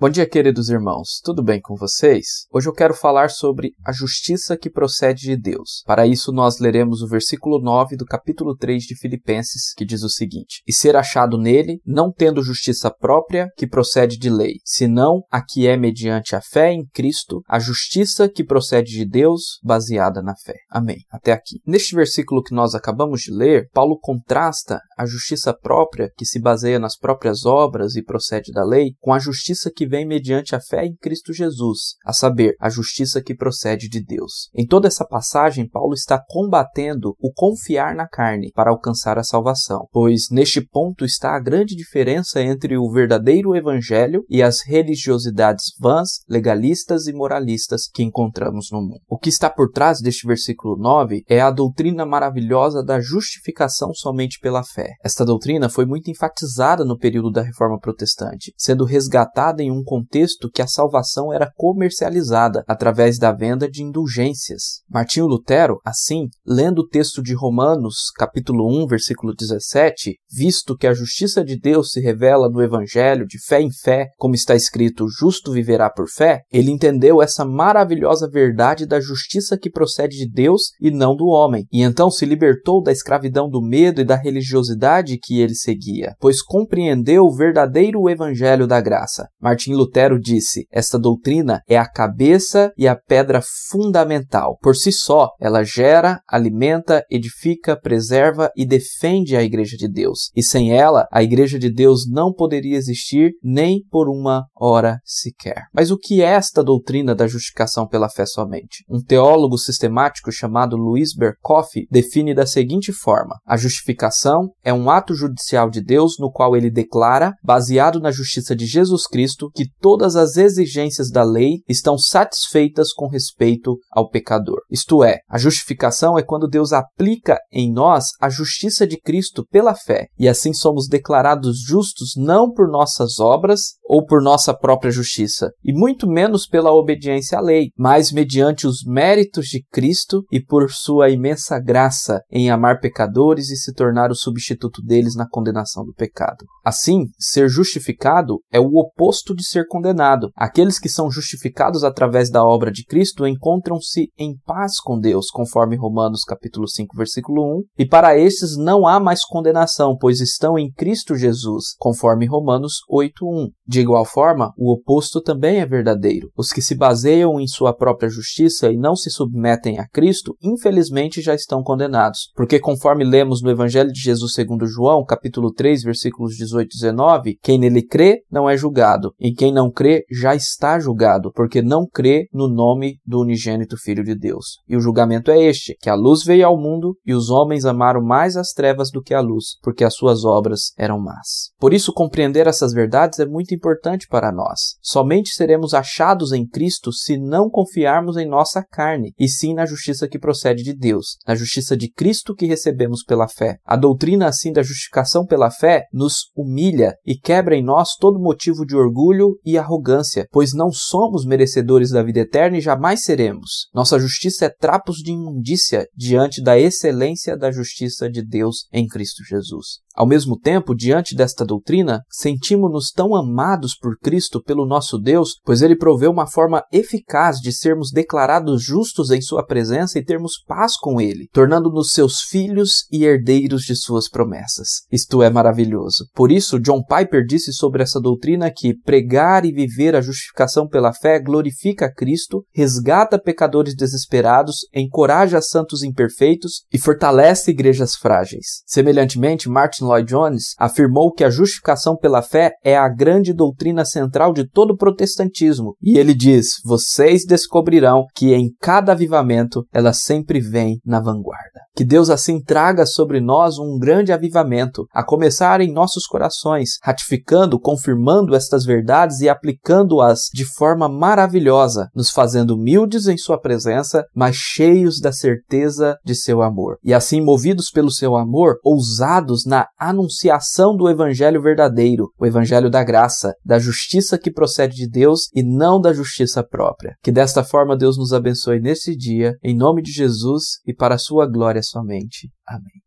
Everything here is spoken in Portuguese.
Bom dia, queridos irmãos. Tudo bem com vocês? Hoje eu quero falar sobre a justiça que procede de Deus. Para isso, nós leremos o versículo 9 do capítulo 3 de Filipenses, que diz o seguinte: E ser achado nele, não tendo justiça própria que procede de lei, senão a que é mediante a fé em Cristo, a justiça que procede de Deus, baseada na fé. Amém. Até aqui. Neste versículo que nós acabamos de ler, Paulo contrasta a justiça própria, que se baseia nas próprias obras e procede da lei, com a justiça que vem mediante a fé em Cristo Jesus, a saber, a justiça que procede de Deus. Em toda essa passagem, Paulo está combatendo o confiar na carne para alcançar a salvação, pois neste ponto está a grande diferença entre o verdadeiro evangelho e as religiosidades vãs, legalistas e moralistas que encontramos no mundo. O que está por trás deste versículo 9 é a doutrina maravilhosa da justificação somente pela fé. Esta doutrina foi muito enfatizada no período da Reforma Protestante, sendo resgatada em um um contexto que a salvação era comercializada através da venda de indulgências. Martinho Lutero, assim, lendo o texto de Romanos, capítulo 1, versículo 17, visto que a justiça de Deus se revela no evangelho de fé em fé, como está escrito, justo viverá por fé, ele entendeu essa maravilhosa verdade da justiça que procede de Deus e não do homem, e então se libertou da escravidão do medo e da religiosidade que ele seguia, pois compreendeu o verdadeiro evangelho da graça. Martinho Martim Lutero disse: esta doutrina é a cabeça e a pedra fundamental. Por si só, ela gera, alimenta, edifica, preserva e defende a Igreja de Deus. E sem ela, a Igreja de Deus não poderia existir nem por uma hora sequer. Mas o que é esta doutrina da justificação pela fé somente? Um teólogo sistemático chamado Luiz Berkoff define da seguinte forma: a justificação é um ato judicial de Deus no qual ele declara, baseado na justiça de Jesus Cristo, que todas as exigências da lei estão satisfeitas com respeito ao pecador. Isto é, a justificação é quando Deus aplica em nós a justiça de Cristo pela fé, e assim somos declarados justos não por nossas obras ou por nossa própria justiça, e muito menos pela obediência à lei, mas mediante os méritos de Cristo e por sua imensa graça em amar pecadores e se tornar o substituto deles na condenação do pecado. Assim, ser justificado é o oposto de ser condenado. Aqueles que são justificados através da obra de Cristo encontram-se em paz com Deus, conforme Romanos capítulo 5, versículo 1, e para estes não há mais condenação, pois estão em Cristo Jesus, conforme Romanos 8:1. De igual forma, o oposto também é verdadeiro. Os que se baseiam em sua própria justiça e não se submetem a Cristo, infelizmente já estão condenados, porque conforme lemos no Evangelho de Jesus segundo João, capítulo 3, versículos 18 e 19, quem nele crê não é julgado, e quem não crê já está julgado, porque não crê no nome do unigênito Filho de Deus. E o julgamento é este: que a luz veio ao mundo e os homens amaram mais as trevas do que a luz, porque as suas obras eram más. Por isso, compreender essas verdades é muito importante para nós. Somente seremos achados em Cristo se não confiarmos em nossa carne, e sim na justiça que procede de Deus, na justiça de Cristo que recebemos pela fé. A doutrina, assim, da justificação pela fé nos humilha e quebra em nós todo motivo de orgulho e arrogância, pois não somos merecedores da vida eterna e jamais seremos. Nossa justiça é trapos de imundícia diante da excelência da justiça de Deus em Cristo Jesus. Ao mesmo tempo, diante desta doutrina, sentimos-nos tão amados por Cristo pelo nosso Deus, pois ele proveu uma forma eficaz de sermos declarados justos em sua presença e termos paz com ele, tornando-nos seus filhos e herdeiros de suas promessas. Isto é maravilhoso. Por isso, John Piper disse sobre essa doutrina que pregar e viver a justificação pela fé glorifica Cristo, resgata pecadores desesperados, encoraja santos imperfeitos e fortalece igrejas frágeis. Semelhantemente, Martin Martin Lloyd Jones afirmou que a justificação pela fé é a grande doutrina central de todo o protestantismo. E ele diz: vocês descobrirão que em cada avivamento ela sempre vem na vanguarda. Que Deus assim traga sobre nós um grande avivamento, a começar em nossos corações, ratificando, confirmando estas verdades e aplicando-as de forma maravilhosa, nos fazendo humildes em Sua presença, mas cheios da certeza de seu amor. E assim, movidos pelo seu amor, ousados na anunciação do evangelho verdadeiro, o evangelho da graça, da justiça que procede de Deus e não da justiça própria. Que desta forma Deus nos abençoe nesse dia, em nome de Jesus e para a sua glória somente. Amém.